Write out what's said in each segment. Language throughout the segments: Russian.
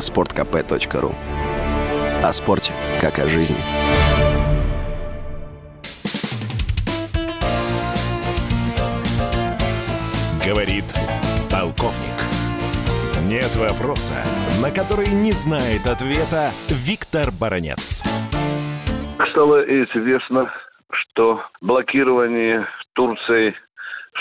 sportkp.ru О спорте, как о жизни. Говорит полковник. Нет вопроса, на который не знает ответа Виктор Баранец. Стало известно, что блокирование Турцией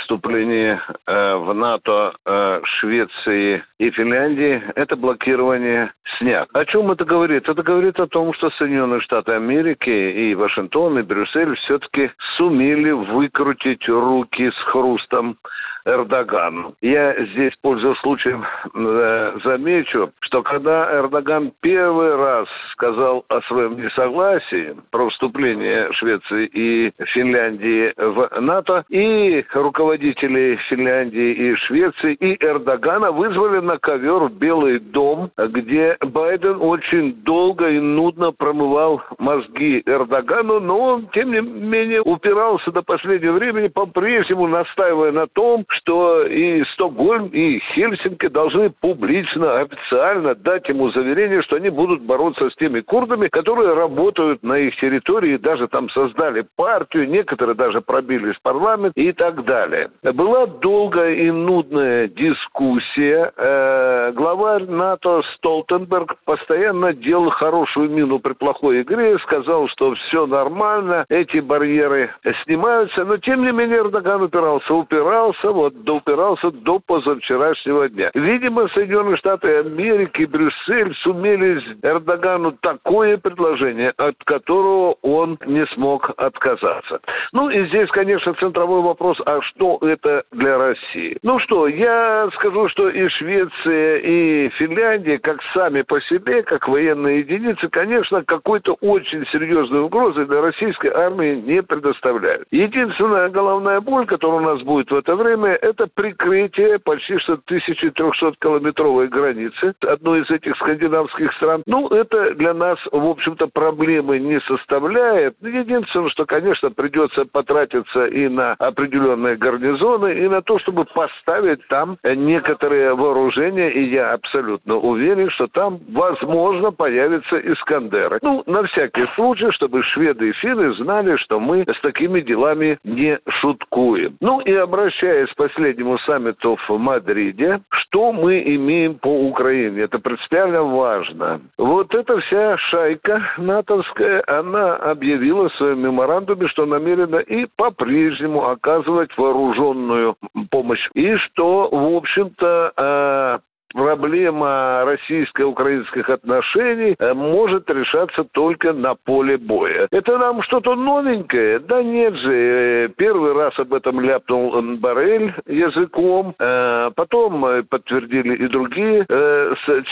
вступление э, в НАТО э, Швеции и Финляндии, это блокирование снят. О чем это говорит? Это говорит о том, что Соединенные Штаты Америки и Вашингтон, и Брюссель все-таки сумели выкрутить руки с хрустом Эрдогану. Я здесь, пользуясь случаем, э, замечу, что когда Эрдоган первый раз сказал о своем несогласии про вступление Швеции и Финляндии в НАТО, и руководители Финляндии и Швеции, и Эрдогана вызвали на ковер в Белый дом, где Байден очень долго и нудно промывал мозги Эрдогану, но он, тем не менее, упирался до последнего времени, по-прежнему настаивая на том, что и Стокгольм, и Хельсинки должны публично, официально дать ему заверение, что они будут бороться с теми курдами, которые работают на их территории, даже там создали партию, некоторые даже пробились в парламент и так далее. Была долгая и нудная дискуссия. Э, главарь НАТО Столтенберг постоянно делал хорошую мину при плохой игре, сказал, что все нормально, эти барьеры снимаются, но тем не менее Эрдоган упирался, упирался, вот доупирался до позавчерашнего дня. Видимо, Соединенные Штаты Америки Брюссель сумели Эрдогану такое предложение, от которого он не смог отказаться. Ну и здесь, конечно, центровой вопрос, а что это для России? Ну что, я скажу, что и Швеция, и Финляндия, как сами по себе, как военные единицы, конечно, какой-то очень серьезной угрозы для российской армии не предоставляют. Единственная головная боль, которая у нас будет в это время, это прикрытие почти что 1300-километровой границы одной из этих скандинавских стран. Ну, это для нас, в общем-то, проблемы не составляет. Единственное, что, конечно, придется потратиться и на определенные гарнизоны, и на то, чтобы поставить там некоторые вооружения, и я абсолютно уверен, что там, возможно, появятся Искандеры. Ну, на всякий случай, чтобы шведы и финны знали, что мы с такими делами не шуткуем. Ну, и обращаясь последнему саммиту в Мадриде, что мы имеем по Украине? Это принципиально важно. Вот эта вся шайка натовская, она объявила в своем меморандуме, что намерена и по-прежнему оказывать вооруженную помощь. И что, в общем-то, э, проблема российско-украинских отношений э, может решаться только на поле боя. Это нам что-то новенькое? Да нет же. Э, первый раз об этом ляпнул Барель языком, э, потом подтвердили и другие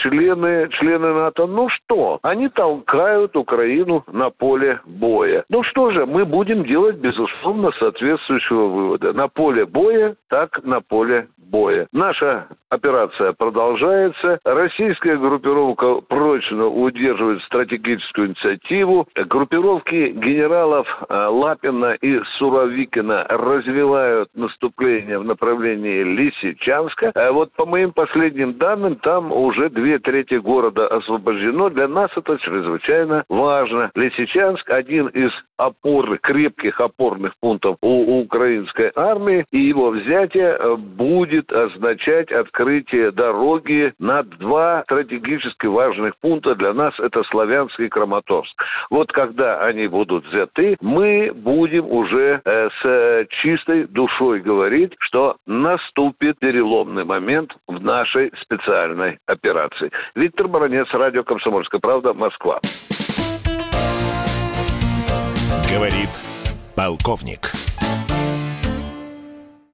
члены, члены НАТО. Ну что? Они толкают Украину на поле боя. Ну что же, мы будем делать, безусловно, соответствующего вывода. На поле боя, так на поле боя. Наша операция продолжается. Российская группировка прочно удерживает стратегическую инициативу. Группировки генералов э, Лапина и Суровикина развивают наступление в направлении Лисичанска. А вот по моим последним данным, там уже две трети города освобождено. Для нас это чрезвычайно важно. Лисичанск один из опорных, крепких опорных пунктов у украинской армии, и его взятие э, будет означать открытие дороги на два стратегически важных пункта для нас, это Славянск и Краматорск. Вот когда они будут взяты, мы будем уже э, с чистой душой говорить, что наступит переломный момент в нашей специальной операции. Виктор Баранец, радио «Комсомольская правда», Москва. Говорит полковник.